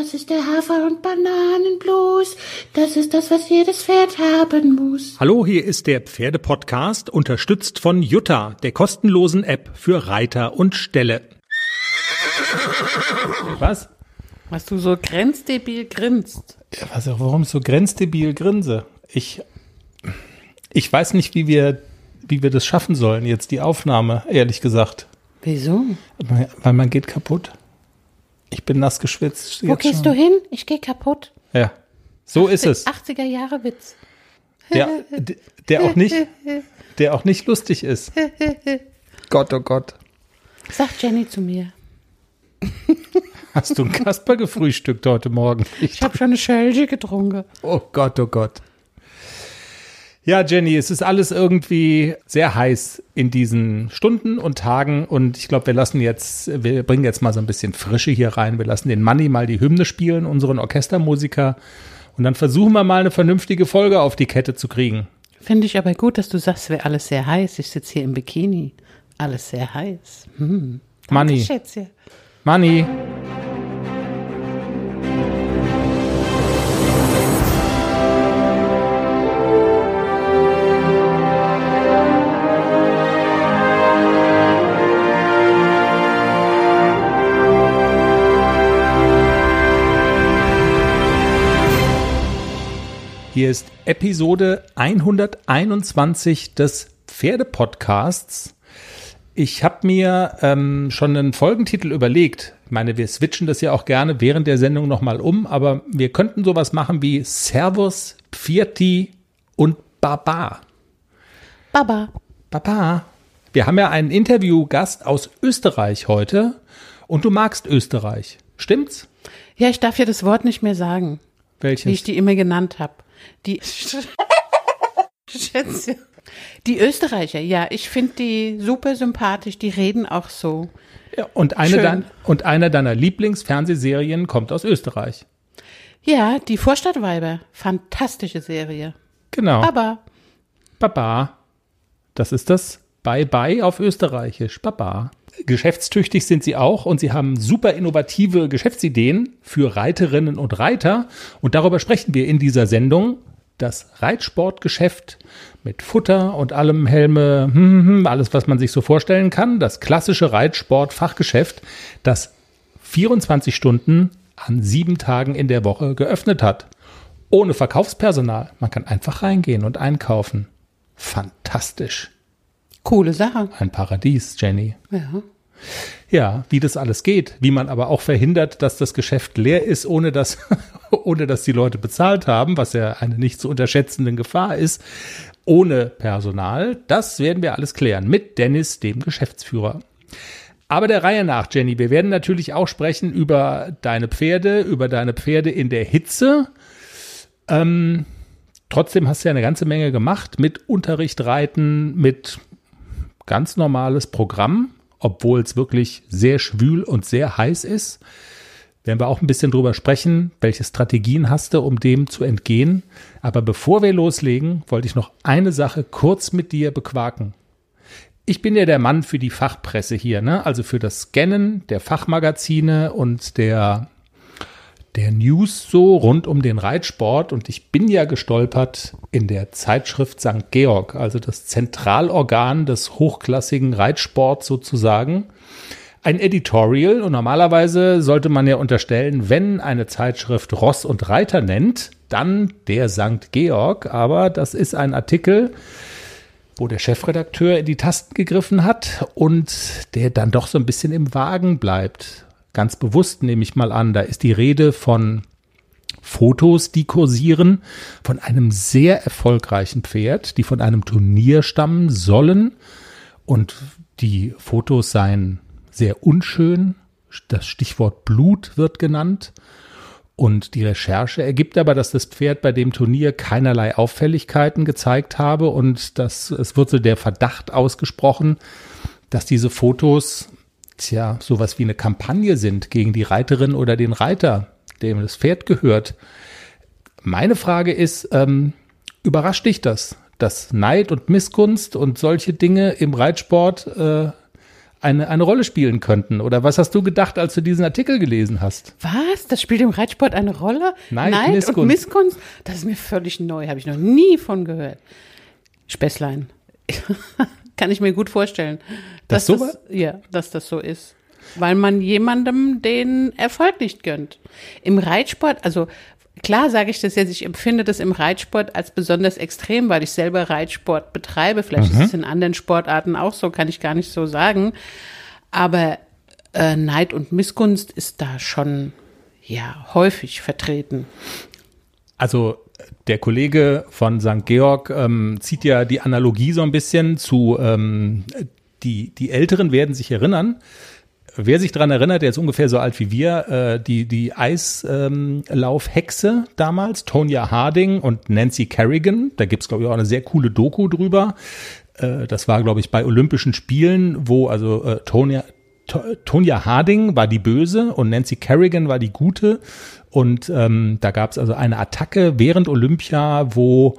Das ist der Hafer- und Bananenblues. Das ist das, was jedes Pferd haben muss. Hallo, hier ist der Pferdepodcast, unterstützt von Jutta, der kostenlosen App für Reiter und Ställe. Was? Was du so grenzdebil grinst. Ja, was, warum ich so grenzdebil grinse? Ich, ich weiß nicht, wie wir, wie wir das schaffen sollen, jetzt die Aufnahme, ehrlich gesagt. Wieso? Weil man geht kaputt. Ich bin nass geschwitzt. Wo gehst du hin? Ich gehe kaputt. Ja, so ist es. 80er Jahre Witz. Der, der auch nicht, der auch nicht lustig ist. Gott, oh Gott. Sagt Jenny zu mir. Hast du einen Kasper gefrühstückt heute Morgen? Ich habe schon eine Schälche getrunken. Oh Gott, oh Gott. Ja, Jenny, es ist alles irgendwie sehr heiß in diesen Stunden und Tagen und ich glaube, wir lassen jetzt, wir bringen jetzt mal so ein bisschen Frische hier rein. Wir lassen den Manni mal die Hymne spielen, unseren Orchestermusiker und dann versuchen wir mal eine vernünftige Folge auf die Kette zu kriegen. Finde ich aber gut, dass du sagst, es wäre alles sehr heiß. Ich sitze hier im Bikini. Alles sehr heiß. Hm. Danke, Manni. Schätzchen. Manni. Hier ist Episode 121 des Pferdepodcasts. Ich habe mir ähm, schon einen Folgentitel überlegt. Ich meine, wir switchen das ja auch gerne während der Sendung nochmal um, aber wir könnten sowas machen wie Servus, Pfirti und Baba. Baba. Baba. Wir haben ja einen Interviewgast aus Österreich heute und du magst Österreich. Stimmt's? Ja, ich darf ja das Wort nicht mehr sagen, wie ich Welches? die immer genannt habe. Die Schätzchen. Die Österreicher, ja, ich finde die super sympathisch, die reden auch so. Ja, und, eine dein, und eine deiner Lieblingsfernsehserien kommt aus Österreich. Ja, die Vorstadtweiber, fantastische Serie. Genau. Aber Baba. Das ist das Bye-Bye auf Österreichisch. Baba. Geschäftstüchtig sind sie auch und sie haben super innovative Geschäftsideen für Reiterinnen und Reiter. Und darüber sprechen wir in dieser Sendung. Das Reitsportgeschäft mit Futter und allem Helme, hm, hm, alles, was man sich so vorstellen kann. Das klassische Reitsport-Fachgeschäft, das 24 Stunden an sieben Tagen in der Woche geöffnet hat. Ohne Verkaufspersonal. Man kann einfach reingehen und einkaufen. Fantastisch. Coole Sache. Ein Paradies, Jenny. Ja. Ja, wie das alles geht, wie man aber auch verhindert, dass das Geschäft leer ist, ohne dass, ohne dass die Leute bezahlt haben, was ja eine nicht zu unterschätzende Gefahr ist, ohne Personal, das werden wir alles klären mit Dennis, dem Geschäftsführer. Aber der Reihe nach, Jenny, wir werden natürlich auch sprechen über deine Pferde, über deine Pferde in der Hitze. Ähm, trotzdem hast du ja eine ganze Menge gemacht mit Unterricht reiten, mit ganz normales Programm, obwohl es wirklich sehr schwül und sehr heiß ist. Werden wir auch ein bisschen drüber sprechen, welche Strategien hast du, um dem zu entgehen. Aber bevor wir loslegen, wollte ich noch eine Sache kurz mit dir bequaken. Ich bin ja der Mann für die Fachpresse hier, ne? Also für das Scannen der Fachmagazine und der der News so rund um den Reitsport und ich bin ja gestolpert in der Zeitschrift St. Georg, also das Zentralorgan des hochklassigen Reitsports sozusagen. Ein Editorial und normalerweise sollte man ja unterstellen, wenn eine Zeitschrift Ross und Reiter nennt, dann der St. Georg, aber das ist ein Artikel, wo der Chefredakteur in die Tasten gegriffen hat und der dann doch so ein bisschen im Wagen bleibt. Ganz bewusst nehme ich mal an, da ist die Rede von Fotos, die kursieren von einem sehr erfolgreichen Pferd, die von einem Turnier stammen sollen. Und die Fotos seien sehr unschön. Das Stichwort Blut wird genannt. Und die Recherche ergibt aber, dass das Pferd bei dem Turnier keinerlei Auffälligkeiten gezeigt habe und dass es wird so der Verdacht ausgesprochen, dass diese Fotos tja, sowas wie eine Kampagne sind gegen die Reiterin oder den Reiter, dem das Pferd gehört. Meine Frage ist, ähm, überrascht dich das, dass Neid und Missgunst und solche Dinge im Reitsport äh, eine, eine Rolle spielen könnten. Oder was hast du gedacht, als du diesen Artikel gelesen hast? Was? Das spielt im Reitsport eine Rolle? Neid, Neid Missgunst. und Missgunst? Das ist mir völlig neu, habe ich noch nie von gehört. Späßlein. Kann ich mir gut vorstellen. Das dass so das, ja, dass das so ist. Weil man jemandem den Erfolg nicht gönnt. Im Reitsport, also klar sage ich das jetzt, ich empfinde das im Reitsport als besonders extrem, weil ich selber Reitsport betreibe. Vielleicht ist es in anderen Sportarten auch so, kann ich gar nicht so sagen. Aber äh, Neid und Missgunst ist da schon ja häufig vertreten. Also der Kollege von St. Georg ähm, zieht ja die Analogie so ein bisschen zu, ähm, die, die Älteren werden sich erinnern. Wer sich daran erinnert, der ist ungefähr so alt wie wir, äh, die, die Eislaufhexe damals, Tonya Harding und Nancy Kerrigan, da gibt's glaube ich, auch eine sehr coole Doku drüber. Äh, das war, glaube ich, bei Olympischen Spielen, wo also äh, Tonya, To- Tonya Harding war die Böse und Nancy Kerrigan war die Gute. Und ähm, da gab es also eine Attacke während Olympia, wo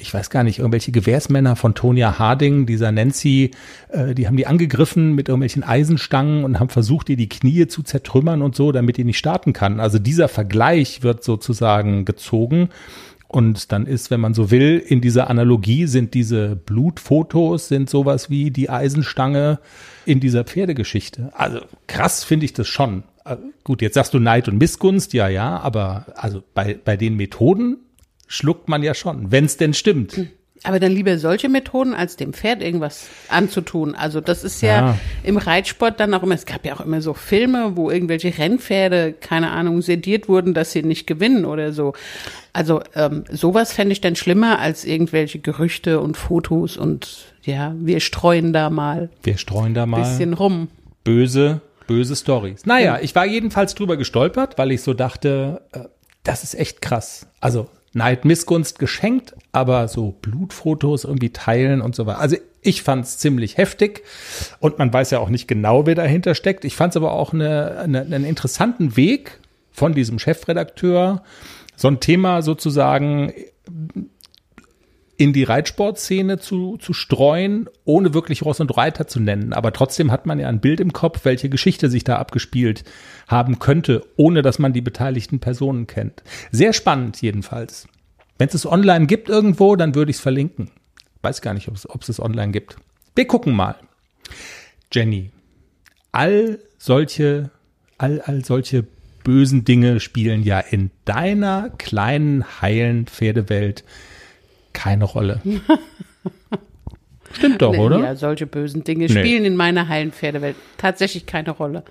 ich weiß gar nicht, irgendwelche Gewehrsmänner von Tonya Harding, dieser Nancy, äh, die haben die angegriffen mit irgendwelchen Eisenstangen und haben versucht, ihr die Knie zu zertrümmern und so, damit die nicht starten kann. Also dieser Vergleich wird sozusagen gezogen. Und dann ist, wenn man so will, in dieser Analogie sind diese Blutfotos, sind sowas wie die Eisenstange in dieser Pferdegeschichte. Also krass finde ich das schon. Äh, Gut, jetzt sagst du Neid und Missgunst, ja, ja, aber also bei, bei den Methoden schluckt man ja schon, wenn es denn stimmt. Aber dann lieber solche Methoden, als dem Pferd irgendwas anzutun. Also das ist ja, Ja. im Reitsport dann auch immer, es gab ja auch immer so Filme, wo irgendwelche Rennpferde, keine Ahnung, sediert wurden, dass sie nicht gewinnen oder so. Also ähm, sowas fände ich dann schlimmer als irgendwelche Gerüchte und Fotos und ja, wir streuen da mal Wir streuen da ein mal bisschen rum. böse, böse Stories. Naja, ich war jedenfalls drüber gestolpert, weil ich so dachte, äh, das ist echt krass. Also Neid, Missgunst geschenkt, aber so Blutfotos irgendwie teilen und so weiter. Also ich fand es ziemlich heftig und man weiß ja auch nicht genau, wer dahinter steckt. Ich fand es aber auch eine, eine, einen interessanten Weg von diesem Chefredakteur, so ein Thema sozusagen in die Reitsportszene zu, zu streuen, ohne wirklich Ross und Reiter zu nennen. Aber trotzdem hat man ja ein Bild im Kopf, welche Geschichte sich da abgespielt haben könnte, ohne dass man die beteiligten Personen kennt. Sehr spannend jedenfalls. Wenn es es online gibt irgendwo, dann würde ich es verlinken. Weiß gar nicht, ob es, es online gibt. Wir gucken mal. Jenny, all solche, all, all solche bösen Dinge spielen ja in deiner kleinen, heilen Pferdewelt keine Rolle. Stimmt doch, oder? Ja, solche bösen Dinge Nee. spielen in meiner heilen Pferdewelt tatsächlich keine Rolle.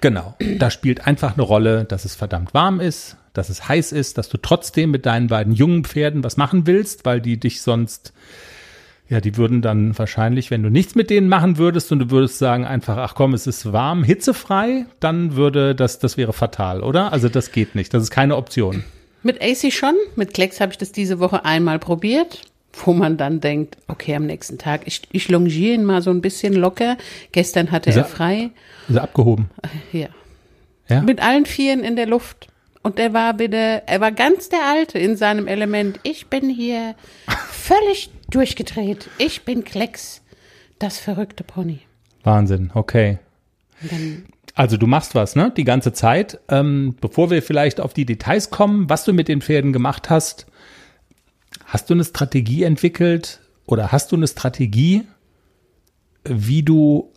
Genau. Da spielt einfach eine Rolle, dass es verdammt warm ist, dass es heiß ist, dass du trotzdem mit deinen beiden jungen Pferden was machen willst, weil die dich sonst, ja, die würden dann wahrscheinlich, wenn du nichts mit denen machen würdest und du würdest sagen einfach, ach komm, es ist warm, hitzefrei, dann würde das, das wäre fatal, oder? Also das geht nicht. Das ist keine Option. Mit AC schon, mit Klecks habe ich das diese Woche einmal probiert, wo man dann denkt, okay, am nächsten Tag, ich, ich longiere ihn mal so ein bisschen locker. Gestern hatte Ist er er- frei. Also abgehoben. Ja. Ja? Mit allen Vieren in der Luft. Und er war wieder, er war ganz der Alte in seinem Element. Ich bin hier völlig durchgedreht. Ich bin Klecks, das verrückte Pony. Wahnsinn. Okay. Und dann, Also du machst was, ne? Die ganze Zeit. Ähm, bevor wir vielleicht auf die Details kommen, was du mit den Pferden gemacht hast, hast du eine Strategie entwickelt oder hast du eine Strategie, wie du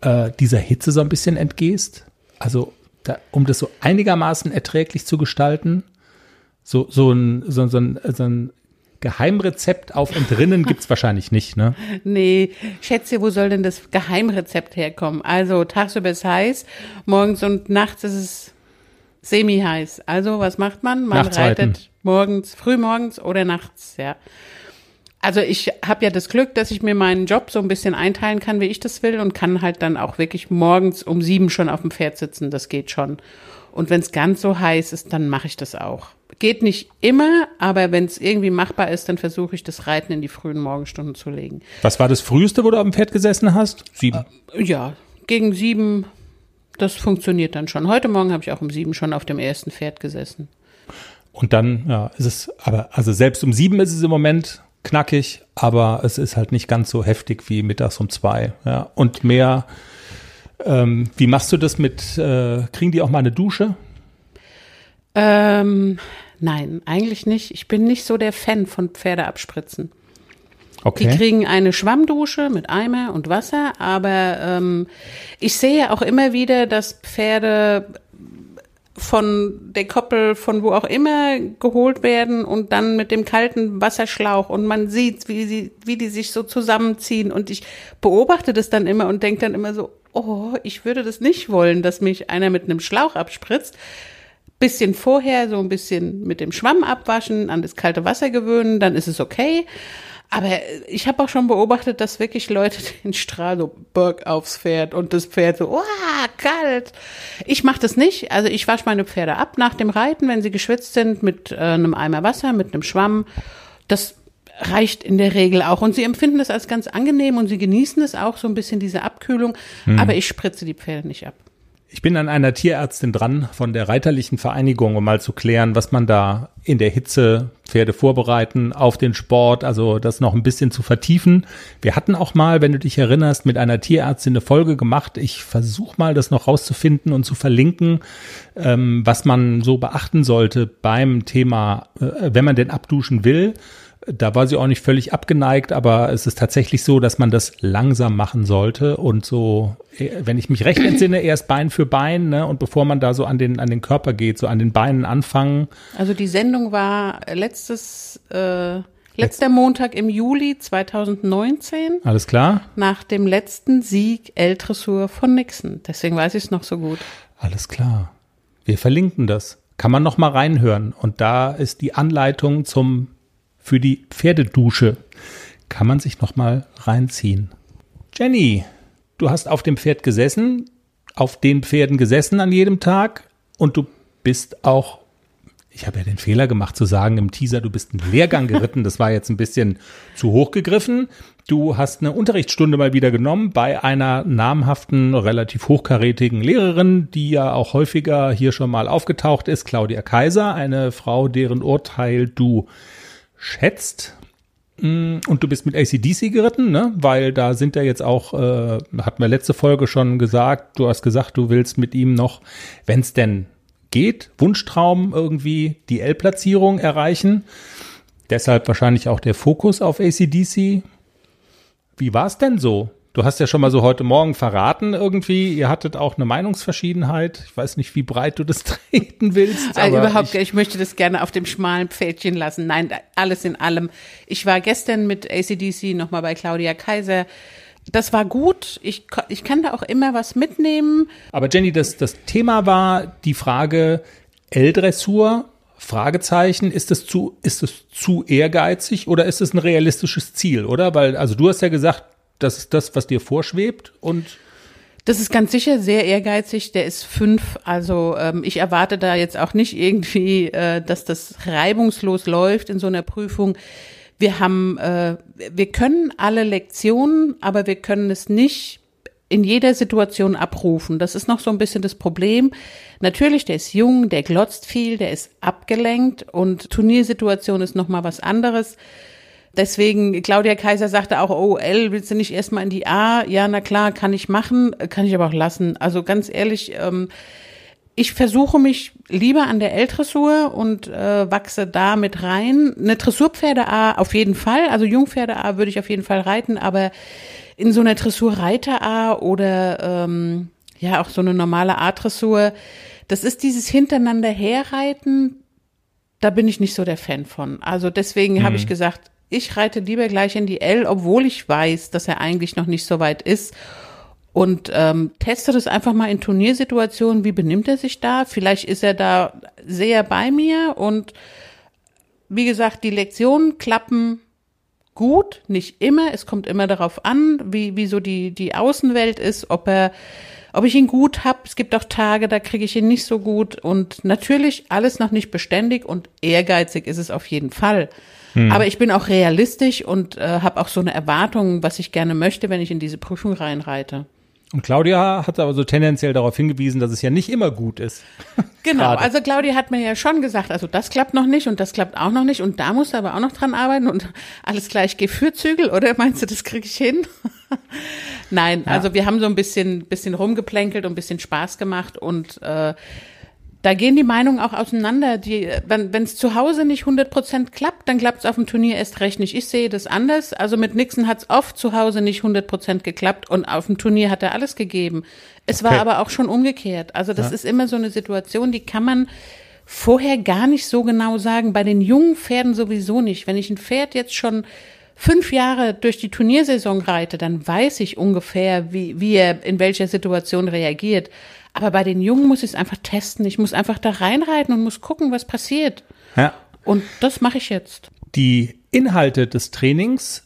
äh, dieser Hitze so ein bisschen entgehst? Also da, um das so einigermaßen erträglich zu gestalten, so so ein so, so ein, so ein Geheimrezept auf Entrinnen gibt's wahrscheinlich nicht, ne? nee, Schätze, wo soll denn das Geheimrezept herkommen? Also tagsüber ist heiß, morgens und nachts ist es semi-heiß. Also was macht man? Man reitet morgens, frühmorgens oder nachts, ja. Also ich habe ja das Glück, dass ich mir meinen Job so ein bisschen einteilen kann, wie ich das will und kann halt dann auch wirklich morgens um sieben schon auf dem Pferd sitzen. Das geht schon. Und wenn es ganz so heiß ist, dann mache ich das auch. Geht nicht immer, aber wenn es irgendwie machbar ist, dann versuche ich das Reiten in die frühen Morgenstunden zu legen. Was war das früheste, wo du auf dem Pferd gesessen hast? Sieben. Ja, gegen sieben, das funktioniert dann schon. Heute Morgen habe ich auch um sieben schon auf dem ersten Pferd gesessen. Und dann, ja, ist es, aber, also selbst um sieben ist es im Moment knackig, aber es ist halt nicht ganz so heftig wie mittags um zwei. Ja. Und mehr, ähm, wie machst du das mit, äh, kriegen die auch mal eine Dusche? Ähm, nein, eigentlich nicht. Ich bin nicht so der Fan von Pferdeabspritzen. Okay. Die kriegen eine Schwammdusche mit Eimer und Wasser, aber ähm, ich sehe auch immer wieder, dass Pferde von der Koppel, von wo auch immer geholt werden und dann mit dem kalten Wasserschlauch und man sieht, wie sie, wie die sich so zusammenziehen und ich beobachte das dann immer und denke dann immer so, oh, ich würde das nicht wollen, dass mich einer mit einem Schlauch abspritzt. Bisschen vorher so ein bisschen mit dem Schwamm abwaschen, an das kalte Wasser gewöhnen, dann ist es okay. Aber ich habe auch schon beobachtet, dass wirklich Leute den Strahl so Berg aufs Pferd und das Pferd so, oh, kalt. Ich mache das nicht. Also ich wasche meine Pferde ab nach dem Reiten, wenn sie geschwitzt sind, mit äh, einem Eimer Wasser, mit einem Schwamm. Das reicht in der Regel auch. Und sie empfinden das als ganz angenehm und sie genießen es auch, so ein bisschen diese Abkühlung. Aber ich spritze die Pferde nicht ab. Ich bin an einer Tierärztin dran von der Reiterlichen Vereinigung, um mal zu klären, was man da in der Hitze Pferde vorbereiten auf den Sport, also das noch ein bisschen zu vertiefen. Wir hatten auch mal, wenn du dich erinnerst, mit einer Tierärztin eine Folge gemacht. Ich versuche mal, das noch rauszufinden und zu verlinken, ähm, was man so beachten sollte beim Thema, äh, wenn man denn abduschen will da war sie auch nicht völlig abgeneigt, aber es ist tatsächlich so, dass man das langsam machen sollte und so, äh, wenn ich mich recht entsinne, erst Bein für Bein, ne, und bevor man da so an den, an den Körper geht, so an den Beinen anfangen. Also die Sendung war letztes, äh, letzter Montag im Juli 2019. Alles klar? Nach dem letzten Sieg L-Dressur von Nixon. Deswegen weiß ich es noch so gut. Alles klar. Wir verlinken das. Kann man noch mal reinhören. Und da ist die Anleitung zum für die Pferdedusche. Kann man sich noch mal reinziehen. Jenny, du hast auf dem Pferd gesessen, auf den Pferden gesessen an jedem Tag und du bist auch ich habe ja den Fehler gemacht zu sagen im Teaser, du bist einen Lehrgang geritten. Das war jetzt ein bisschen zu hoch gegriffen. Du hast eine Unterrichtsstunde mal wieder genommen bei einer namhaften, relativ hochkarätigen Lehrerin, die ja auch häufiger hier schon mal aufgetaucht ist, Claudia Kaiser, eine Frau, deren Urteil du schätzt. Mm, und du bist mit ACDC geritten, ne? Weil da sind ja jetzt auch, äh, hatten wir letzte Folge schon gesagt, du hast gesagt, du willst mit ihm noch, wenn es denn geht, Wunschtraum irgendwie die L-Platzierung erreichen. Deshalb wahrscheinlich auch der Fokus auf ACDC. Wie war es denn so? Du hast ja schon mal so heute Morgen verraten irgendwie, ihr hattet auch eine Meinungsverschiedenheit. Ich weiß nicht, wie breit du das treten willst. Also überhaupt, ich, ich, möchte das gerne auf dem schmalen Pfädchen lassen. Nein, alles in allem. Ich war gestern mit ACDC nochmal bei Claudia Kaiser. Das war gut. Ich, ich kann da auch immer was mitnehmen. Aber Jenny, das, das Thema war die Frage L-Dressur. Fragezeichen, ist es zu, ist es zu ehrgeizig oder ist es ein realistisches Ziel, oder? Weil, also du hast ja gesagt, das ist das, was dir vorschwebt und das ist ganz sicher sehr ehrgeizig. Der ist fünf. Also ähm, ich erwarte da jetzt auch nicht irgendwie, äh, dass das reibungslos läuft in so einer Prüfung. Wir haben, äh, wir können alle Lektionen, aber wir können es nicht in jeder Situation abrufen. Das ist noch so ein bisschen das Problem. Natürlich, der ist jung, der glotzt viel, der ist abgelenkt und Turniersituation ist noch mal was anderes. Deswegen, Claudia Kaiser sagte auch, oh, L, willst du nicht erstmal in die A? Ja, na klar, kann ich machen, kann ich aber auch lassen. Also ganz ehrlich, ähm, ich versuche mich lieber an der L-Dressur und äh, wachse da mit rein. Eine Dressurpferde A auf jeden Fall, also Jungpferde A würde ich auf jeden Fall reiten, aber in so einer Dressur Reiter A oder ähm, ja auch so eine normale A-Dressur, das ist dieses hintereinander herreiten, da bin ich nicht so der Fan von. Also deswegen mhm. habe ich gesagt, ich reite lieber gleich in die L, obwohl ich weiß, dass er eigentlich noch nicht so weit ist. Und ähm, teste das einfach mal in Turniersituationen. Wie benimmt er sich da? Vielleicht ist er da sehr bei mir. Und wie gesagt, die Lektionen klappen gut, nicht immer. Es kommt immer darauf an, wie, wie so die, die Außenwelt ist, ob er, ob ich ihn gut habe. Es gibt auch Tage, da kriege ich ihn nicht so gut. Und natürlich alles noch nicht beständig und ehrgeizig ist es auf jeden Fall. Hm. Aber ich bin auch realistisch und äh, habe auch so eine Erwartung, was ich gerne möchte, wenn ich in diese Prüfung reinreite. Und Claudia hat aber so tendenziell darauf hingewiesen, dass es ja nicht immer gut ist. Genau, also Claudia hat mir ja schon gesagt, also das klappt noch nicht und das klappt auch noch nicht und da musst du aber auch noch dran arbeiten und alles gleich geh für Zügel, oder meinst du, das kriege ich hin? Nein, also wir haben so ein bisschen, bisschen rumgeplänkelt und ein bisschen Spaß gemacht und äh, da gehen die Meinungen auch auseinander. Die, wenn es zu Hause nicht 100 Prozent klappt, dann klappt es auf dem Turnier erst recht nicht. Ich sehe das anders. Also mit Nixon hat es oft zu Hause nicht 100 Prozent geklappt und auf dem Turnier hat er alles gegeben. Es war Okay. aber auch schon umgekehrt. Also das Ja. ist immer so eine Situation, die kann man vorher gar nicht so genau sagen. Bei den jungen Pferden sowieso nicht. Wenn ich ein Pferd jetzt schon fünf Jahre durch die Turniersaison reite, dann weiß ich ungefähr, wie, wie er in welcher Situation reagiert. Aber bei den Jungen muss ich es einfach testen. Ich muss einfach da reinreiten und muss gucken, was passiert. Ja. Und das mache ich jetzt. Die Inhalte des Trainings,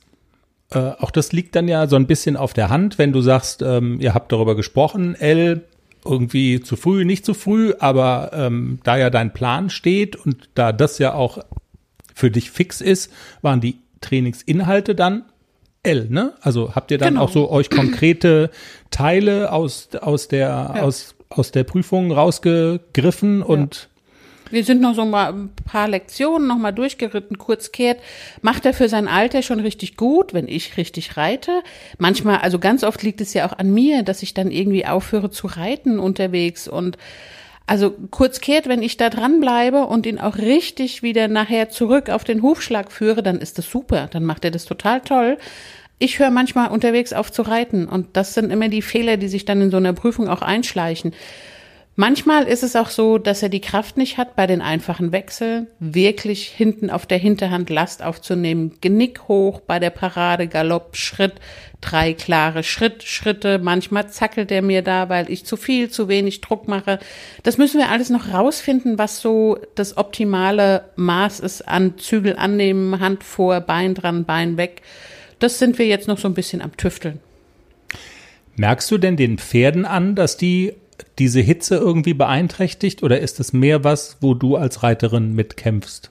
äh, auch das liegt dann ja so ein bisschen auf der Hand, wenn du sagst, ähm, ihr habt darüber gesprochen, L, irgendwie zu früh, nicht zu früh, aber ähm, da ja dein Plan steht und da das ja auch für dich fix ist, waren die Trainingsinhalte dann L, ne? Also habt ihr dann Genau. auch so euch konkrete Teile aus, aus der, Ja. aus, aus der Prüfung rausgegriffen und Wir sind noch so mal ein paar Lektionen noch mal durchgeritten, kurz kehrt. Macht er für sein Alter schon richtig gut, wenn ich richtig reite. Manchmal, also ganz oft liegt es ja auch an mir, dass ich dann irgendwie aufhöre zu reiten unterwegs und also kurz kehrt, wenn ich da dranbleibe und ihn auch richtig wieder nachher zurück auf den Hufschlag führe, dann ist das super. Dann macht er das total toll. Ich höre manchmal unterwegs auf zu reiten und das sind immer die Fehler, die sich dann in so einer Prüfung auch einschleichen. Manchmal ist es auch so, dass er die Kraft nicht hat, bei den einfachen Wechseln wirklich hinten auf der Hinterhand Last aufzunehmen. Genick hoch bei der Parade, Galopp, Schritt, drei klare Schritt, Schritte. Manchmal zackelt er mir da, weil ich zu viel, zu wenig Druck mache. Das müssen wir alles noch rausfinden, was so das optimale Maß ist an Zügel annehmen, Hand vor, Bein dran, Bein weg. Das sind wir jetzt noch so ein bisschen am Tüfteln. Merkst du denn den Pferden an, dass die diese Hitze irgendwie beeinträchtigt oder ist es mehr was, wo du als Reiterin mitkämpfst?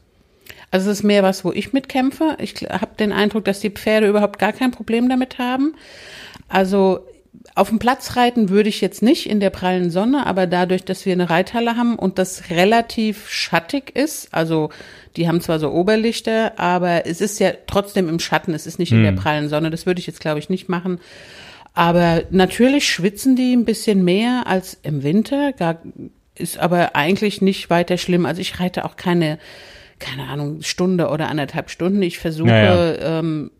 Also es ist mehr was, wo ich mitkämpfe. Ich habe den Eindruck, dass die Pferde überhaupt gar kein Problem damit haben. Also auf dem Platz reiten würde ich jetzt nicht in der prallen Sonne, aber dadurch, dass wir eine Reithalle haben und das relativ schattig ist, also die haben zwar so Oberlichter, aber es ist ja trotzdem im Schatten, es ist nicht in der prallen Sonne, das würde ich jetzt glaube ich nicht machen. Aber natürlich schwitzen die ein bisschen mehr als im Winter, gar, ist aber eigentlich nicht weiter schlimm. Also ich reite auch keine, keine Ahnung, Stunde oder anderthalb Stunden. Ich versuche Ja, Ähm,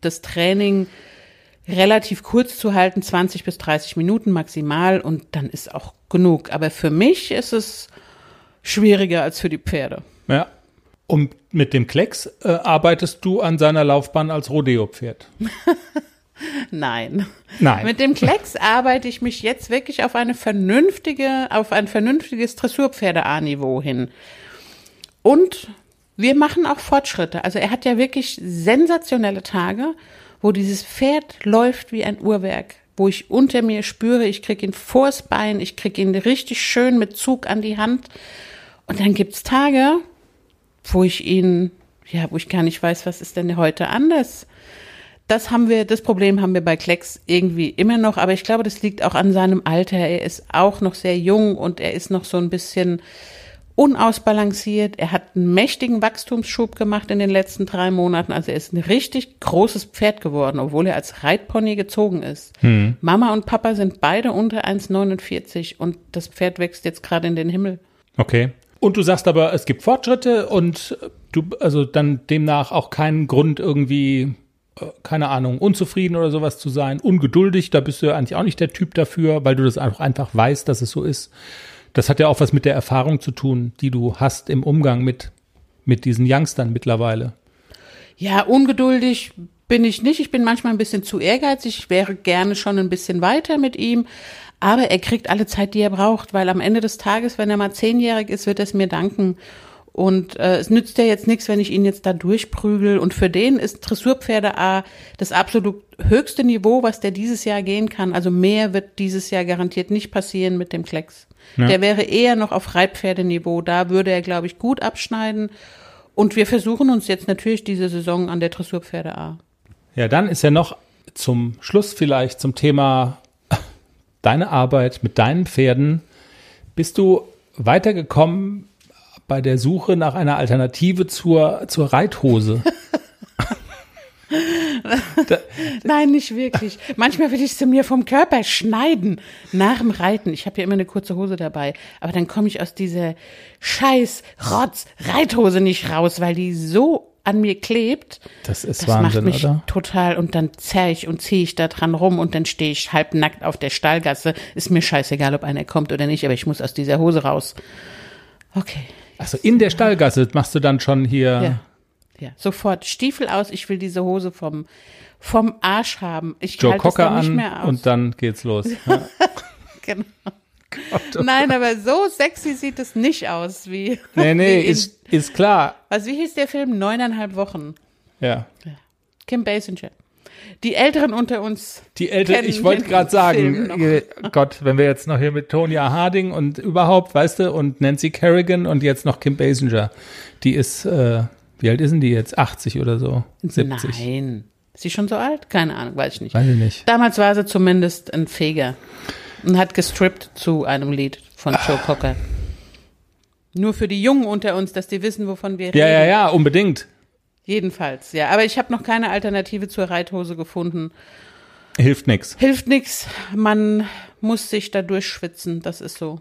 das Training relativ kurz zu halten, 20 bis 30 Minuten maximal und dann ist auch genug. Aber für mich ist es schwieriger als für die Pferde. Ja. Und mit dem Klecks äh, arbeitest du an seiner Laufbahn als Rodeo-Pferd? Nein. Nein. Mit dem Klecks arbeite ich mich jetzt wirklich auf eine vernünftige, auf ein vernünftiges Dressurpferde-A-Niveau hin. Und wir machen auch Fortschritte. Also er hat ja wirklich sensationelle Tage, wo dieses Pferd läuft wie ein Uhrwerk, wo ich unter mir spüre, ich krieg ihn vors Bein, ich krieg ihn richtig schön mit Zug an die Hand. Und dann gibt's Tage, wo ich ihn, ja, wo ich gar nicht weiß, was ist denn heute anders? Das haben wir, das Problem haben wir bei Klecks irgendwie immer noch, aber ich glaube, das liegt auch an seinem Alter. Er ist auch noch sehr jung und er ist noch so ein bisschen unausbalanciert. Er hat einen mächtigen Wachstumsschub gemacht in den letzten drei Monaten. Also er ist ein richtig großes Pferd geworden, obwohl er als Reitpony gezogen ist. Mama und Papa sind beide unter 1,49 und das Pferd wächst jetzt gerade in den Himmel. Okay. Und du sagst aber, es gibt Fortschritte und du, also dann demnach auch keinen Grund irgendwie, keine Ahnung, unzufrieden oder sowas zu sein, ungeduldig, da bist du ja eigentlich auch nicht der Typ dafür, weil du das einfach, einfach weißt, dass es so ist. Das hat ja auch was mit der Erfahrung zu tun, die du hast im Umgang mit, mit diesen Youngstern mittlerweile. Ja, ungeduldig bin ich nicht. Ich bin manchmal ein bisschen zu ehrgeizig. Ich wäre gerne schon ein bisschen weiter mit ihm. Aber er kriegt alle Zeit, die er braucht, weil am Ende des Tages, wenn er mal zehnjährig ist, wird er es mir danken. Und äh, es nützt ja jetzt nichts, wenn ich ihn jetzt da durchprügel. Und für den ist Dressurpferde A das absolut höchste Niveau, was der dieses Jahr gehen kann. Also mehr wird dieses Jahr garantiert nicht passieren mit dem Klecks. Ja. Der wäre eher noch auf Reitpferdeniveau. Da würde er, glaube ich, gut abschneiden. Und wir versuchen uns jetzt natürlich diese Saison an der Dressurpferde A. Ja, dann ist ja noch zum Schluss vielleicht zum Thema deine Arbeit mit deinen Pferden, bist du weitergekommen bei der Suche nach einer Alternative zur, zur Reithose? Nein, nicht wirklich. Manchmal will ich sie mir vom Körper schneiden nach dem Reiten. Ich habe ja immer eine kurze Hose dabei, aber dann komme ich aus dieser scheiß Rotz Reithose nicht raus, weil die so an mir klebt. Das ist das Wahnsinn, macht mich oder? total und dann zerr ich und ziehe ich da dran rum und dann stehe ich halbnackt auf der Stallgasse. Ist mir scheißegal, ob einer kommt oder nicht, aber ich muss aus dieser Hose raus. Okay. Also in der Stallgasse machst du dann schon hier. Ja. Ja, sofort Stiefel aus. Ich will diese Hose vom, vom Arsch haben. Ich Joe Cocker an mehr aus. und dann geht's los. Ja. genau. Gott, oh Nein, aber so sexy sieht es nicht aus wie. Nee, nee, wie in- ist, ist klar. Was, wie hieß der Film? Neuneinhalb Wochen. Ja. Kim Basinger. Die Älteren unter uns. Die Ältere, kennen ich wollte gerade sagen, Gott, wenn wir jetzt noch hier mit Tonya Harding und überhaupt, weißt du, und Nancy Kerrigan und jetzt noch Kim Basinger, die ist, äh, wie alt ist denn die jetzt? 80 oder so? 70? Nein. Ist sie schon so alt? Keine Ahnung, weiß ich nicht. Weiß ich nicht. Damals war sie zumindest ein Feger und hat gestrippt zu einem Lied von Joe. Cocker. Nur für die Jungen unter uns, dass die wissen, wovon wir Ja, reden. ja, ja, unbedingt. Jedenfalls, ja. Aber ich habe noch keine Alternative zur Reithose gefunden. Hilft nix. Hilft nix. Man muss sich da durchschwitzen. Das ist so.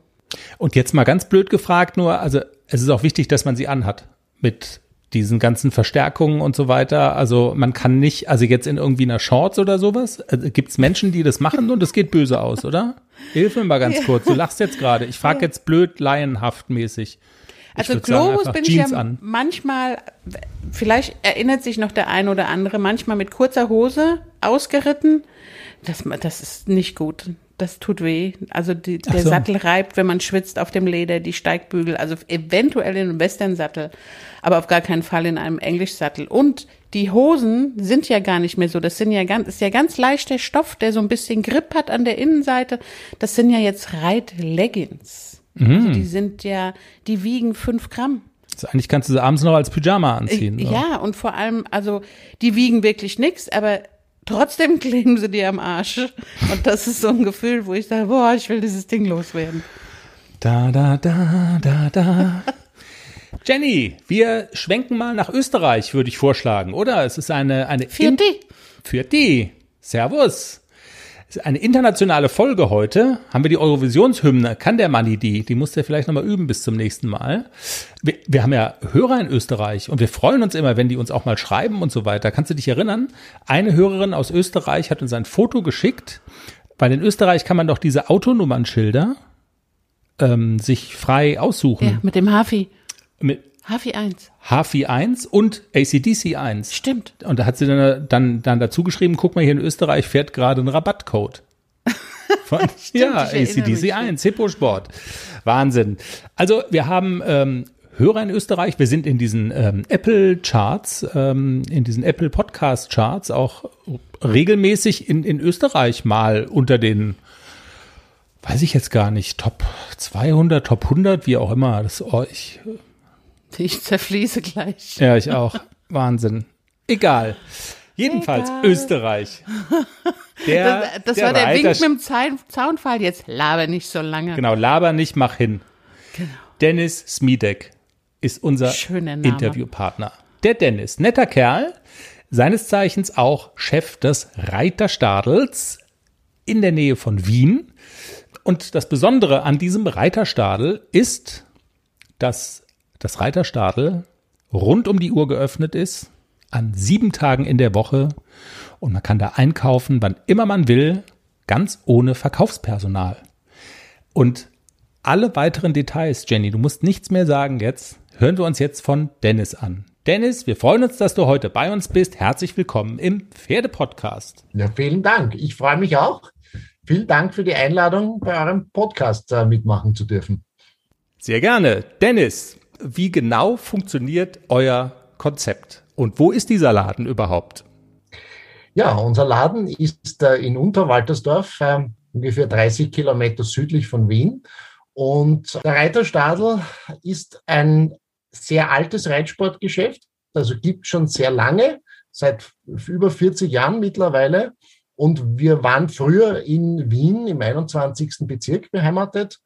Und jetzt mal ganz blöd gefragt nur, also es ist auch wichtig, dass man sie anhat mit diesen ganzen Verstärkungen und so weiter. Also man kann nicht, also jetzt in irgendwie einer Shorts oder sowas, also gibt es Menschen, die das machen und es geht böse aus, oder? Hilf mir mal ganz kurz, du lachst jetzt gerade. Ich frage jetzt blöd, laienhaft mäßig. Also sagen, Globus einfach bin Jeans ich ja an. manchmal, vielleicht erinnert sich noch der ein oder andere, manchmal mit kurzer Hose ausgeritten. Das, das ist nicht gut. Das tut weh. Also die, der so. Sattel reibt, wenn man schwitzt auf dem Leder, die Steigbügel. Also eventuell in einem Western-Sattel, aber auf gar keinen Fall in einem Englisch-Sattel. Und die Hosen sind ja gar nicht mehr so. Das sind ja ganz, ist ja ganz leichter Stoff, der so ein bisschen Grip hat an der Innenseite. Das sind ja jetzt Reit-Leggings. Mhm. Also die sind ja, die wiegen fünf Gramm. Also eigentlich kannst du sie abends noch als Pyjama anziehen. so. Ja, und vor allem, also die wiegen wirklich nix, aber trotzdem kleben sie dir am Arsch. Und das ist so ein Gefühl, wo ich sage, boah, ich will dieses Ding loswerden. Da, da, da, da, da. Jenny, wir schwenken mal nach Österreich, würde ich vorschlagen, oder? Es ist eine, eine Vierte. Für die. Servus. Es ist eine internationale Folge heute. Haben wir die Eurovisionshymne. Kann der Manni die? Die muss der vielleicht nochmal üben bis zum nächsten Mal. Wir, wir haben ja Hörer in Österreich und wir freuen uns immer, wenn die uns auch mal schreiben und so weiter. Kannst du dich erinnern? Eine Hörerin aus Österreich hat uns ein Foto geschickt. Weil in Österreich kann man doch diese Autonummernschilder ähm, sich frei aussuchen. Ja, mit dem Hafi. Mit Hafi 1. HFI 1 und ACDC 1. Stimmt. Und da hat sie dann, dann, dann dazu geschrieben, guck mal, hier in Österreich fährt gerade ein Rabattcode. Von, ja, erinnere mich. ACDC 1, Hippo Sport. Wahnsinn. Also wir haben ähm, Hörer in Österreich, wir sind in diesen ähm, Apple Charts, ähm, in diesen Apple Podcast Charts auch regelmäßig in, in Österreich mal unter den, weiß ich jetzt gar nicht, Top 200, Top 100, wie auch immer. Das, oh, ich, Ich zerfließe gleich. ja, ich auch. Wahnsinn. Egal. Jedenfalls Egal. Österreich. Der, Das, das war der Reiter- Wink mit dem Zaun, Zaunfall. Jetzt laber nicht so lange. Genau, laber nicht, mach hin. Genau. Dennis Smidek ist unser. Interviewpartner. Der Dennis, netter Kerl, seines Zeichens auch Chef des Reiterstadels in der Nähe von Wien. Und das Besondere an diesem Reiterstadel ist, dass das Reiterstadel rund um die Uhr geöffnet ist, an sieben Tagen in der Woche und man kann da einkaufen, wann immer man will, ganz ohne Verkaufspersonal. Und alle weiteren Details, Jenny, du musst nichts mehr sagen jetzt, hören wir uns jetzt von Dennis an. Dennis, wir freuen uns, dass du heute bei uns bist. Herzlich willkommen im Pferdepodcast. Ja, vielen Dank. Ich freue mich auch. Vielen Dank für die Einladung, bei eurem Podcast äh, mitmachen zu dürfen. Sehr gerne. Dennis, wie genau funktioniert euer Konzept? Und wo ist dieser Laden überhaupt? Ja, unser Laden ist äh, in Unterwaltersdorf, äh, ungefähr 30 Kilometer südlich von Wien. Und der Reiterstadel ist ein sehr altes Reitsportgeschäft, also gibt schon sehr lange, seit über 40 Jahren mittlerweile. Und wir waren früher in Wien im 21. Bezirk beheimatet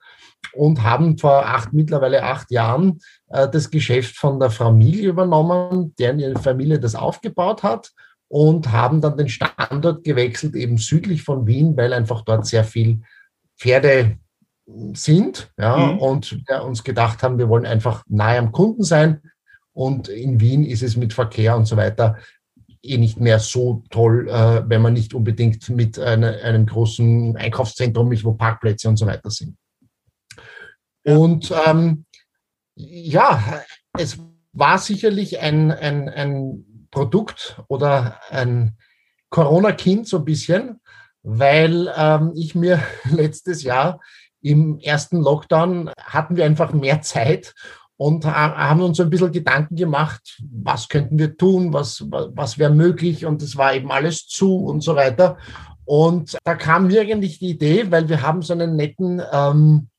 und haben vor acht, mittlerweile acht Jahren äh, das Geschäft von der Familie übernommen, deren ihre Familie das aufgebaut hat und haben dann den Standort gewechselt, eben südlich von Wien, weil einfach dort sehr viel Pferde sind ja, mhm. und wir uns gedacht haben, wir wollen einfach nahe am Kunden sein. Und in Wien ist es mit Verkehr und so weiter eh nicht mehr so toll, äh, wenn man nicht unbedingt mit eine, einem großen Einkaufszentrum ist, wo Parkplätze und so weiter sind. Und ähm, ja, es war sicherlich ein, ein, ein Produkt oder ein Corona-Kind so ein bisschen, weil ähm, ich mir letztes Jahr im ersten Lockdown hatten wir einfach mehr Zeit und haben uns so ein bisschen Gedanken gemacht, was könnten wir tun, was, was wäre möglich und es war eben alles zu und so weiter. Und da kam mir eigentlich die Idee, weil wir haben so einen netten ähm,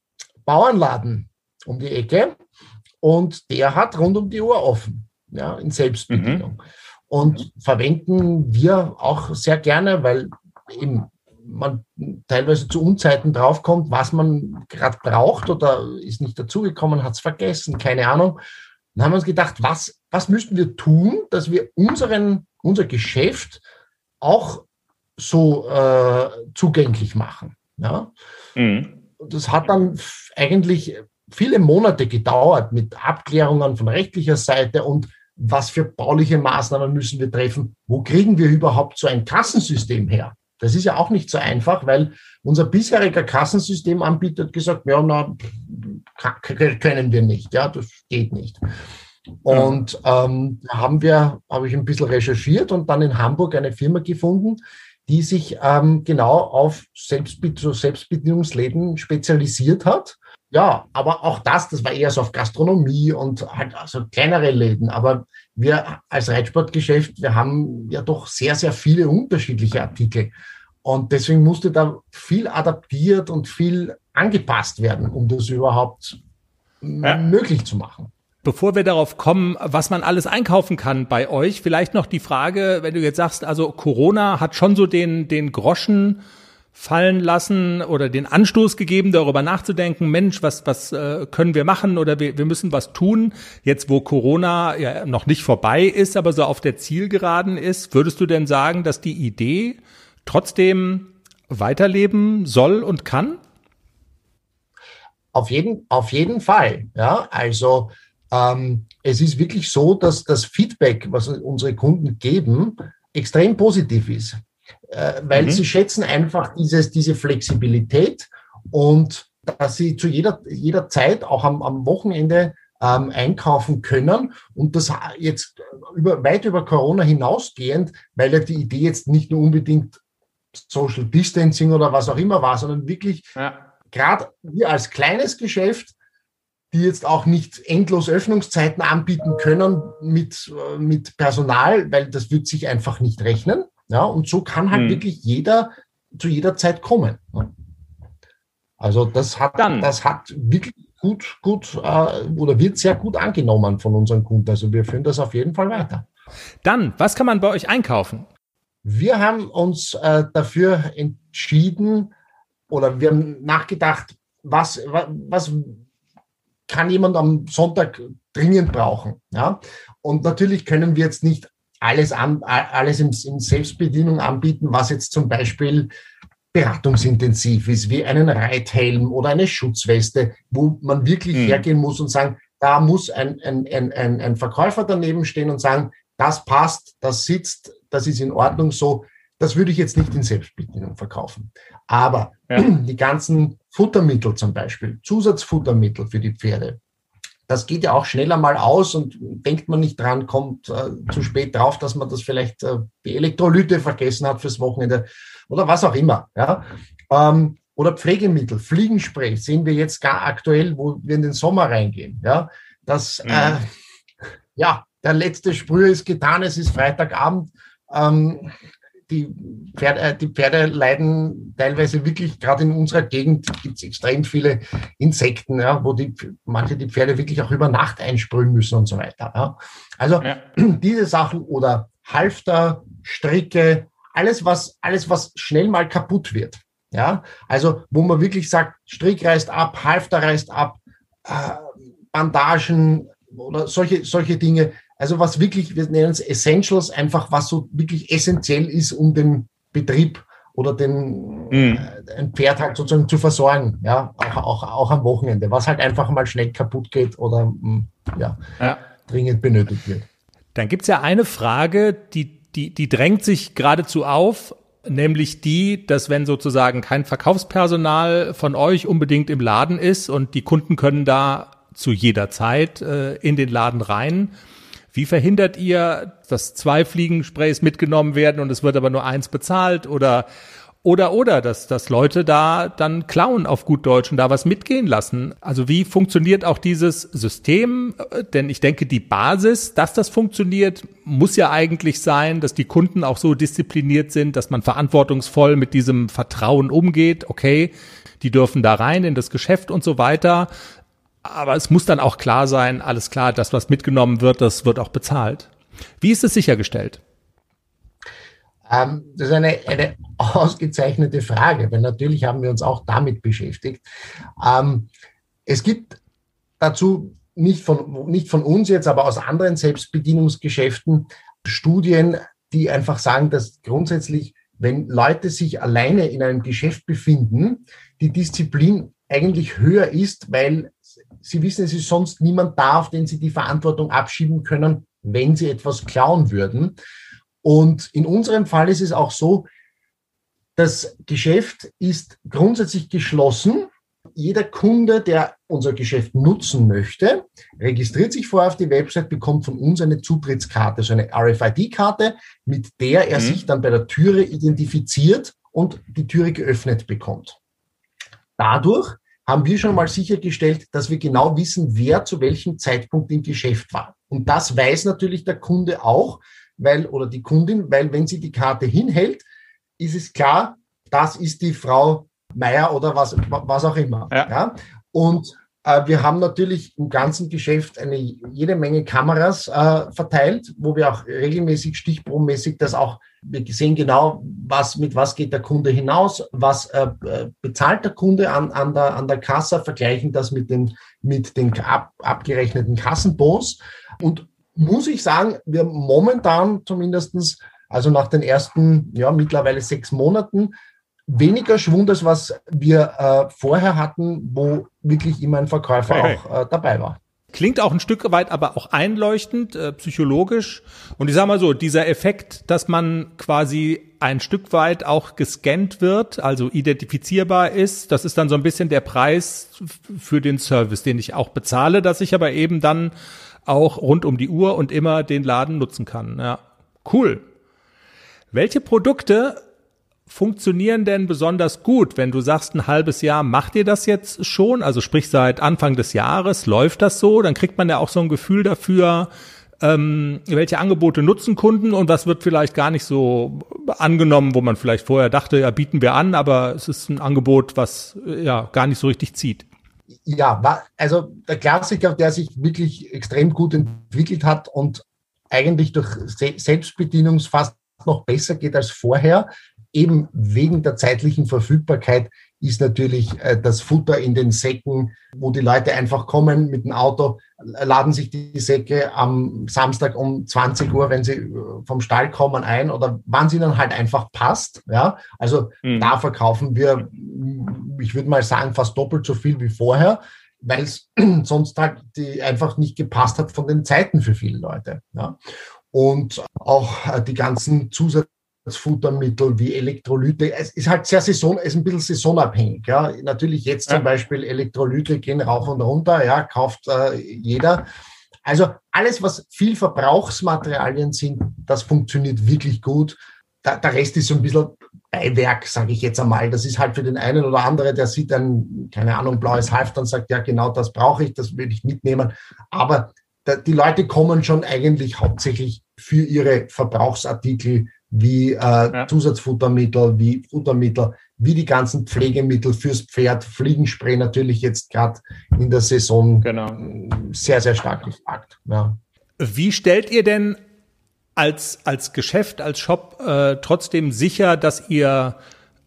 Bauernladen um die Ecke und der hat rund um die Uhr offen, ja, in Selbstbedienung. Mhm. Und verwenden wir auch sehr gerne, weil eben man teilweise zu Unzeiten draufkommt, was man gerade braucht oder ist nicht dazugekommen, hat es vergessen, keine Ahnung. Dann haben wir uns gedacht, was, was müssten wir tun, dass wir unseren, unser Geschäft auch so äh, zugänglich machen. Ja? Mhm. Das hat dann eigentlich viele Monate gedauert mit Abklärungen von rechtlicher Seite und was für bauliche Maßnahmen müssen wir treffen? Wo kriegen wir überhaupt so ein Kassensystem her? Das ist ja auch nicht so einfach, weil unser bisheriger Kassensystemanbieter hat gesagt, ja, na, können wir nicht, ja, das geht nicht. Und ähm, haben wir, habe ich ein bisschen recherchiert und dann in Hamburg eine Firma gefunden, die sich ähm, genau auf Selbstbe so Selbstbedienungsläden spezialisiert hat. Ja, aber auch das, das war eher so auf Gastronomie und halt also kleinere Läden. Aber wir als Reitsportgeschäft, wir haben ja doch sehr, sehr viele unterschiedliche Artikel. Und deswegen musste da viel adaptiert und viel angepasst werden, um das überhaupt ja. möglich zu machen. Bevor wir darauf kommen, was man alles einkaufen kann bei euch, vielleicht noch die Frage, wenn du jetzt sagst, also Corona hat schon so den, den Groschen fallen lassen oder den Anstoß gegeben, darüber nachzudenken, Mensch, was, was äh, können wir machen oder wir, wir müssen was tun, jetzt wo Corona ja noch nicht vorbei ist, aber so auf der Zielgeraden ist, würdest du denn sagen, dass die Idee trotzdem weiterleben soll und kann? Auf jeden, auf jeden Fall. Ja, also ähm, es ist wirklich so, dass das Feedback, was unsere Kunden geben, extrem positiv ist, äh, weil mhm. sie schätzen einfach dieses, diese Flexibilität und dass sie zu jeder, jeder Zeit, auch am, am Wochenende, ähm, einkaufen können und das jetzt über, weit über Corona hinausgehend, weil ja die Idee jetzt nicht nur unbedingt Social Distancing oder was auch immer war, sondern wirklich ja. gerade wir als kleines Geschäft, die jetzt auch nicht endlos Öffnungszeiten anbieten können mit, äh, mit Personal, weil das wird sich einfach nicht rechnen. Ja, und so kann halt mhm. wirklich jeder zu jeder Zeit kommen. Also das hat, Dann. das hat wirklich gut, gut äh, oder wird sehr gut angenommen von unseren Kunden. Also wir führen das auf jeden Fall weiter. Dann, was kann man bei euch einkaufen? Wir haben uns äh, dafür entschieden oder wir haben nachgedacht, was, was kann jemand am Sonntag dringend brauchen. Ja? Und natürlich können wir jetzt nicht alles, an, alles in, in Selbstbedienung anbieten, was jetzt zum Beispiel beratungsintensiv ist, wie einen Reithelm oder eine Schutzweste, wo man wirklich mhm. hergehen muss und sagen, da muss ein, ein, ein, ein Verkäufer daneben stehen und sagen, das passt, das sitzt, das ist in Ordnung so. Das würde ich jetzt nicht in Selbstbedienung verkaufen. Aber ja. die ganzen Futtermittel zum Beispiel, Zusatzfuttermittel für die Pferde, das geht ja auch schneller mal aus und denkt man nicht dran, kommt äh, zu spät drauf, dass man das vielleicht äh, die Elektrolyte vergessen hat fürs Wochenende oder was auch immer. Ja? Ähm, oder Pflegemittel, Fliegenspray sehen wir jetzt gar aktuell, wo wir in den Sommer reingehen. Ja, das, mhm. äh, ja, der letzte Sprüher ist getan, es ist Freitagabend. Ähm, die, Pferde, äh, die Pferde leiden teilweise wirklich, gerade in unserer Gegend gibt es extrem viele Insekten, ja, wo die, manche die Pferde wirklich auch über Nacht einsprühen müssen und so weiter. Ja. Also ja. diese Sachen oder Halfter, Stricke, alles, was, alles, was schnell mal kaputt wird. Ja, also wo man wirklich sagt, Strick reißt ab, Halfter reißt ab, äh, Bandagen oder solche, solche Dinge. Also was wirklich, wir nennen es Essentials, einfach was so wirklich essentiell ist, um den Betrieb oder den mhm. äh, ein Pferd halt sozusagen zu versorgen, ja, auch, auch, auch am Wochenende, was halt einfach mal schnell kaputt geht oder mh, hm, ja, ja, dringend benötigt wird. Dann gibt's ja eine Frage, die, die, die drängt sich geradezu auf, nämlich die, dass wenn sozusagen kein Verkaufspersonal von euch unbedingt im Laden ist und die Kunden können da zu jeder Zeit äh, in den Laden rein, wie verhindert ihr, dass zwei Fliegensprays mitgenommen werden und es wird aber nur eins bezahlt oder oder oder dass, dass Leute da dann klauen auf gut Deutsch und da was mitgehen lassen. Also wie funktioniert auch dieses System? Denn ich denke, die Basis, dass das funktioniert, muss ja eigentlich sein, dass die Kunden auch so diszipliniert sind, dass man verantwortungsvoll mit diesem Vertrauen umgeht. Okay, die dürfen da rein in das Geschäft und so weiter. Aber es muss dann auch klar sein, alles klar, das, was mitgenommen wird, das wird auch bezahlt. Wie ist es sichergestellt? Ähm, das ist eine, eine ausgezeichnete Frage, weil natürlich haben wir uns auch damit beschäftigt. Ähm, es gibt dazu nicht von, nicht von uns jetzt, aber aus anderen Selbstbedienungsgeschäften Studien, die einfach sagen, dass grundsätzlich, wenn Leute sich alleine in einem Geschäft befinden, die Disziplin eigentlich höher ist, weil Sie wissen, es ist sonst niemand da, auf den Sie die Verantwortung abschieben können, wenn Sie etwas klauen würden. Und in unserem Fall ist es auch so, das Geschäft ist grundsätzlich geschlossen. Jeder Kunde, der unser Geschäft nutzen möchte, registriert sich vorher auf die Website, bekommt von uns eine Zutrittskarte, so eine RFID-Karte, mit der er mhm. sich dann bei der Türe identifiziert und die Türe geöffnet bekommt. Dadurch haben wir schon mal sichergestellt, dass wir genau wissen, wer zu welchem Zeitpunkt im Geschäft war. Und das weiß natürlich der Kunde auch, weil, oder die Kundin, weil wenn sie die Karte hinhält, ist es klar, das ist die Frau Meier oder was, was auch immer. Ja. ja? Und wir haben natürlich im ganzen Geschäft eine jede Menge Kameras äh, verteilt, wo wir auch regelmäßig stichprobenmäßig das auch, wir sehen genau, was, mit was geht der Kunde hinaus, was äh, äh, bezahlt der Kunde an, an, der, an der Kasse, vergleichen das mit den, mit den ab, abgerechneten Kassenbons. Und muss ich sagen, wir momentan zumindestens also nach den ersten, ja, mittlerweile sechs Monaten, weniger Schwund, als was wir äh, vorher hatten, wo wirklich immer ein Verkäufer hey, auch äh, dabei war. Klingt auch ein Stück weit aber auch einleuchtend, äh, psychologisch. Und ich sage mal so, dieser Effekt, dass man quasi ein Stück weit auch gescannt wird, also identifizierbar ist, das ist dann so ein bisschen der Preis für den Service, den ich auch bezahle, dass ich aber eben dann auch rund um die Uhr und immer den Laden nutzen kann. Ja, cool. Welche Produkte funktionieren denn besonders gut, wenn du sagst, ein halbes Jahr macht ihr das jetzt schon? Also sprich seit Anfang des Jahres läuft das so, dann kriegt man ja auch so ein Gefühl dafür, ähm, welche Angebote nutzen Kunden und was wird vielleicht gar nicht so angenommen, wo man vielleicht vorher dachte, ja, bieten wir an, aber es ist ein Angebot, was ja gar nicht so richtig zieht. Ja, also der Klassiker, der sich wirklich extrem gut entwickelt hat und eigentlich durch Selbstbedienung fast noch besser geht als vorher, eben wegen der zeitlichen Verfügbarkeit ist natürlich äh, das Futter in den Säcken, wo die Leute einfach kommen mit dem Auto, laden sich die Säcke am Samstag um 20 Uhr, wenn sie äh, vom Stall kommen, ein oder wann es ihnen halt einfach passt. Ja, also mhm. da verkaufen wir, ich würde mal sagen, fast doppelt so viel wie vorher, weil es sonst halt die einfach nicht gepasst hat von den Zeiten für viele Leute. Ja. Und auch äh, die ganzen Zusatz Futtermittel wie Elektrolyte. Es ist halt sehr saison, ist ein bisschen saisonabhängig. Ja. Natürlich jetzt zum Beispiel Elektrolyte gehen rauf und runter, ja, kauft äh, jeder. Also alles, was viel Verbrauchsmaterialien sind, das funktioniert wirklich gut. Da, der Rest ist so ein bisschen Beiwerk, sage ich jetzt einmal. Das ist halt für den einen oder anderen, der sieht ein, keine Ahnung, blaues Half, dann sagt, ja, genau das brauche ich, das würde ich mitnehmen. Aber da, die Leute kommen schon eigentlich hauptsächlich für ihre Verbrauchsartikel wie äh, ja. Zusatzfuttermittel, wie Futtermittel, wie die ganzen Pflegemittel fürs Pferd, Fliegenspray natürlich jetzt gerade in der Saison genau. sehr, sehr stark gefragt. Ja. Wie stellt ihr denn als, als Geschäft, als Shop äh, trotzdem sicher, dass ihr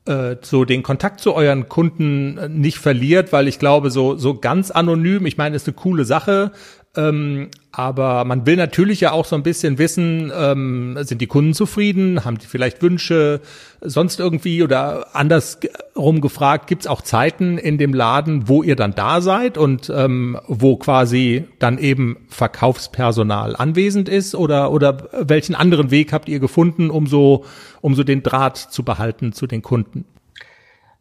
äh, so den Kontakt zu euren Kunden äh, nicht verliert, weil ich glaube, so, so ganz anonym, ich meine, ist eine coole Sache, ähm, aber man will natürlich ja auch so ein bisschen wissen, ähm, sind die Kunden zufrieden, haben die vielleicht Wünsche, sonst irgendwie oder andersrum gefragt, gibt es auch Zeiten in dem Laden, wo ihr dann da seid und ähm, wo quasi dann eben Verkaufspersonal anwesend ist? Oder, oder welchen anderen Weg habt ihr gefunden, um so, um so den Draht zu behalten zu den Kunden?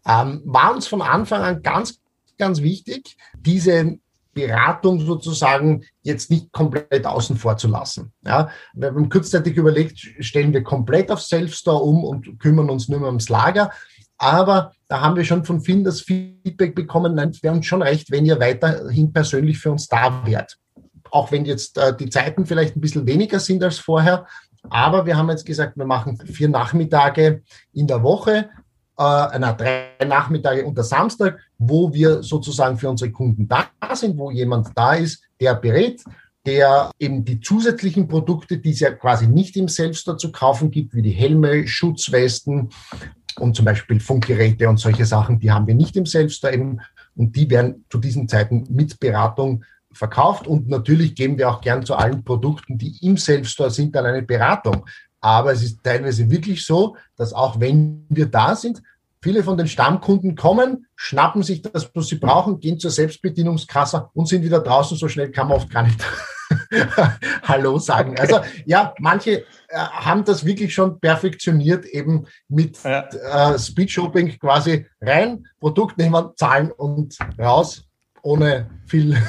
Ähm, war uns von Anfang an ganz, ganz wichtig, diese Beratung sozusagen jetzt nicht komplett außen vor zu lassen. Ja, wir haben kurzzeitig überlegt, stellen wir komplett auf Self-Store um und kümmern uns nur mehr ums Lager. Aber da haben wir schon von vielen das Feedback bekommen, nein, es wäre uns schon recht, wenn ihr weiterhin persönlich für uns da wärt. Auch wenn jetzt äh, die Zeiten vielleicht ein bisschen weniger sind als vorher. Aber wir haben jetzt gesagt, wir machen vier Nachmittage in der Woche, äh, na, drei Nachmittage unter Samstag, wo wir sozusagen für unsere Kunden da sind, wo jemand da ist, der berät, der eben die zusätzlichen Produkte, die es ja quasi nicht im Selbststore zu kaufen gibt, wie die Helme, Schutzwesten und zum Beispiel Funkgeräte und solche Sachen, die haben wir nicht im Selbststore eben und die werden zu diesen Zeiten mit Beratung verkauft und natürlich geben wir auch gern zu allen Produkten, die im Self-Store sind, dann eine Beratung. Aber es ist teilweise wirklich so, dass auch wenn wir da sind, viele von den Stammkunden kommen, schnappen sich das, was sie brauchen, gehen zur Selbstbedienungskasse und sind wieder draußen. So schnell kann man oft gar nicht Hallo sagen. Also ja, manche äh, haben das wirklich schon perfektioniert, eben mit ja. äh, Speed Shopping quasi rein, Produkt nehmen, zahlen und raus ohne viel.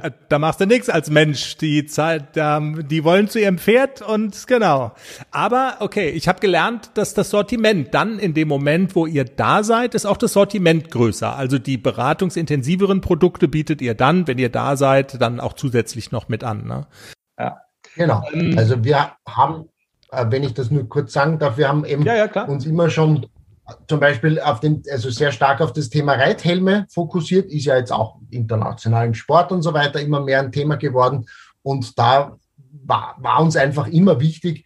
Äh, da machst du nichts als Mensch. Die Zeit, die wollen zu ihrem Pferd und genau. Aber okay, ich habe gelernt, dass das Sortiment dann in dem Moment, wo ihr da seid, ist auch das Sortiment größer. Also die beratungsintensiveren Produkte bietet ihr dann, wenn ihr da seid, dann auch zusätzlich noch mit an. Ne? Ja, genau. Ähm, also wir haben, äh, wenn ich das nur kurz sagen darf, wir haben eben ja, ja, uns immer schon zum Beispiel auf den, also sehr stark auf das Thema Reithelme fokussiert, ist ja jetzt auch internationalen Sport und so weiter immer mehr ein Thema geworden. Und da war, war uns einfach immer wichtig,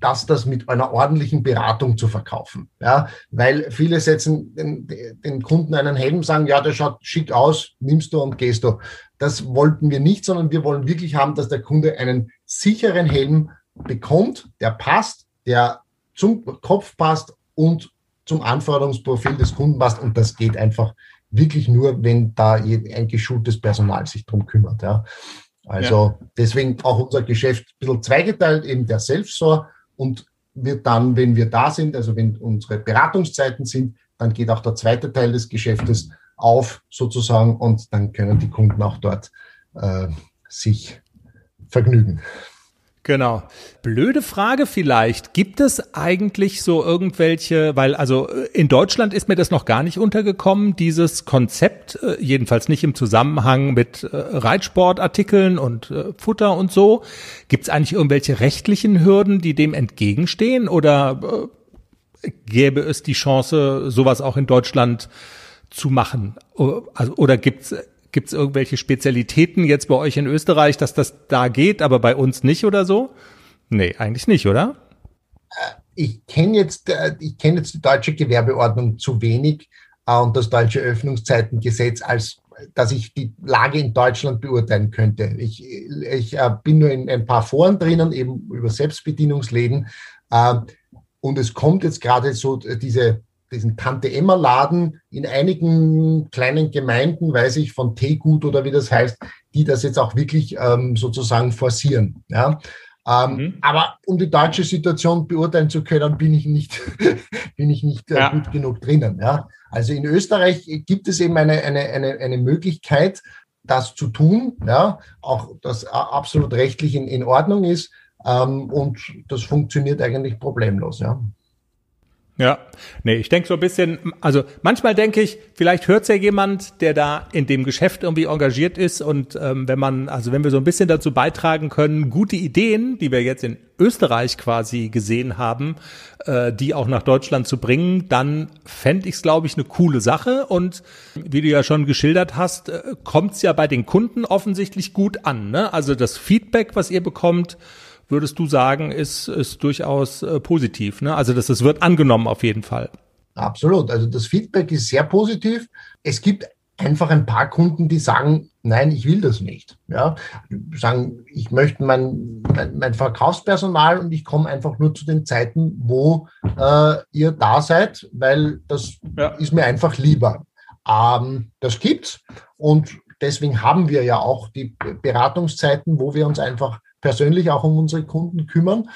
dass das mit einer ordentlichen Beratung zu verkaufen. Ja, weil viele setzen den, den Kunden einen Helm, sagen, ja, der schaut schick aus, nimmst du und gehst du. Das wollten wir nicht, sondern wir wollen wirklich haben, dass der Kunde einen sicheren Helm bekommt, der passt, der zum Kopf passt und zum Anforderungsprofil des Kunden passt. Und das geht einfach wirklich nur, wenn da ein geschultes Personal sich drum kümmert. Ja. Also ja. deswegen auch unser Geschäft ein bisschen zweigeteilt, eben der Self-Store und wird dann, wenn wir da sind, also wenn unsere Beratungszeiten sind, dann geht auch der zweite Teil des Geschäftes auf sozusagen und dann können die Kunden auch dort äh, sich vergnügen. Genau. Blöde Frage vielleicht. Gibt es eigentlich so irgendwelche, weil also äh, in Deutschland ist mir das noch gar nicht untergekommen, dieses Konzept, äh, jedenfalls nicht im Zusammenhang mit äh, Reitsportartikeln und Futter und so. Gibt es eigentlich irgendwelche rechtlichen Hürden, die dem entgegenstehen oder gäbe es die Chance, sowas auch in Deutschland zu machen? Also, oder gibt es Gibt es irgendwelche Spezialitäten jetzt bei euch in Österreich, dass das da geht, aber bei uns nicht oder so? Nee, eigentlich nicht, oder? Äh, ich kenne jetzt, äh, ich jetzt die deutsche Gewerbeordnung zu wenig äh, und das deutsche Öffnungszeitengesetz, als dass ich die Lage in Deutschland beurteilen könnte. Ich, ich bin nur in ein paar Foren drinnen, eben über Selbstbedienungsläden. Und es kommt jetzt gerade so diese diesen Tante-Emma-Laden in einigen kleinen Gemeinden, weiß ich, von Teegut oder wie das heißt, die das jetzt auch wirklich ähm, sozusagen forcieren. Ja? Ähm, mhm. Aber um die deutsche Situation beurteilen zu können, bin ich nicht, bin ich nicht äh, ja. gut genug drinnen. Ja? Also in Österreich gibt es eben eine, eine, eine, eine Möglichkeit, das zu tun, ja? auch das absolut rechtlich in, in Ordnung ist. Ähm, und das funktioniert eigentlich problemlos. Ja. Ja, nee, ich denke so ein bisschen, also manchmal denke ich, vielleicht hört ja jemand, der da in dem Geschäft irgendwie engagiert ist und ähm, wenn man, also wenn wir so ein bisschen dazu beitragen können, gute Ideen, die wir jetzt in Österreich quasi gesehen haben, äh, die auch nach Deutschland zu bringen, dann fände ich es, glaube ich, eine coole Sache und wie du ja schon geschildert hast, äh, kommt es ja bei den Kunden offensichtlich gut an. Ne? Also das Feedback, was ihr bekommt, würdest du sagen, ist, ist durchaus äh, positiv. Ne? Also das, das wird angenommen auf jeden Fall. Absolut. Also das Feedback ist sehr positiv. Es gibt einfach ein paar Kunden, die sagen, nein, ich will das nicht. Ja, sagen, ich möchte mein, mein, mein Verkaufspersonal und ich komme einfach nur zu den Zeiten, wo äh, ihr da seid, weil das ja. ist mir einfach lieber. Ähm, das gibt's und deswegen haben wir ja auch die Beratungszeiten, wo wir uns einfach persönlich auch um unsere Kunden kümmern.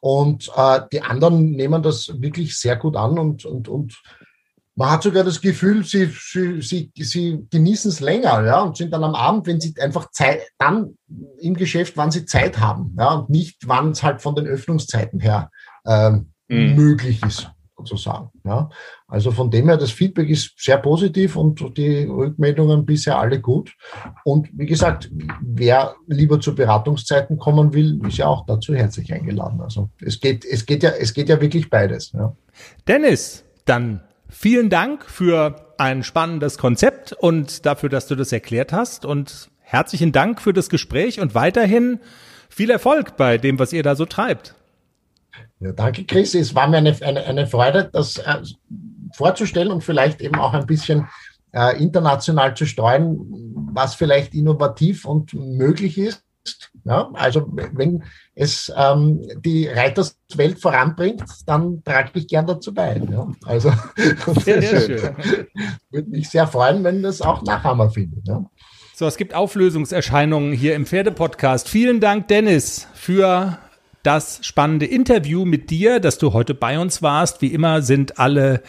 Und äh, die anderen nehmen das wirklich sehr gut an und, und, und man hat sogar das Gefühl, sie, sie, sie, sie genießen es länger, ja, und sind dann am Abend, wenn sie einfach Zeit, dann im Geschäft, wann sie Zeit haben, ja, und nicht, wann es halt von den Öffnungszeiten her ähm, mhm. möglich ist, sozusagen, ja. Also von dem her, das Feedback ist sehr positiv und die Rückmeldungen bisher alle gut. Und wie gesagt, wer lieber zu Beratungszeiten kommen will, ist ja auch dazu herzlich eingeladen. Also es geht, es geht ja, es geht ja wirklich beides, ja. Dennis, dann Vielen Dank für ein spannendes Konzept und dafür, dass du das erklärt hast. Und herzlichen Dank für das Gespräch und weiterhin viel Erfolg bei dem, was ihr da so treibt. Ja, danke, Chris. Es war mir eine, eine, eine Freude, das äh, vorzustellen und vielleicht eben auch ein bisschen äh, international zu streuen, was vielleicht innovativ und möglich ist. Ja, also wenn es ähm, die Reiterswelt voranbringt, dann trage ich gern dazu bei. Ja. Also sehr, sehr schön. würde mich sehr freuen, wenn das auch Nachhammer findet. Ja. So, es gibt Auflösungserscheinungen hier im Pferdepodcast. Vielen Dank, Dennis, für das spannende Interview mit dir, dass du heute bei uns warst. Wie immer sind alle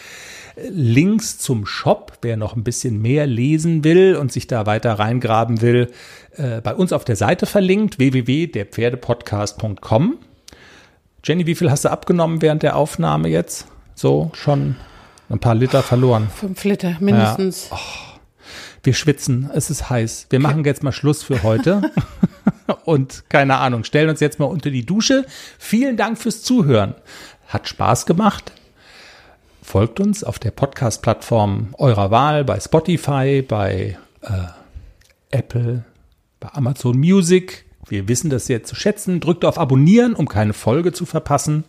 Links zum Shop, wer noch ein bisschen mehr lesen will und sich da weiter reingraben will, äh, bei uns auf der Seite verlinkt, www.derpferdepodcast.com. Jenny, wie viel hast du abgenommen während der Aufnahme jetzt? So schon ein paar Liter verloren. Fünf Liter mindestens. Ja. Oh, wir schwitzen, es ist heiß. Wir machen jetzt mal Schluss für heute. Und keine Ahnung, stellen uns jetzt mal unter die Dusche. Vielen Dank fürs Zuhören. Hat Spaß gemacht. Folgt uns auf der Podcast-Plattform eurer Wahl, bei Spotify, bei äh, Apple, bei Amazon Music. Wir wissen das sehr zu schätzen. Drückt auf Abonnieren, um keine Folge zu verpassen.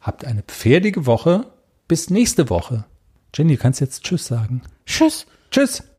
Habt eine pferdige Woche. Bis nächste Woche. Jenny, du kannst jetzt Tschüss sagen. Tschüss. Tschüss.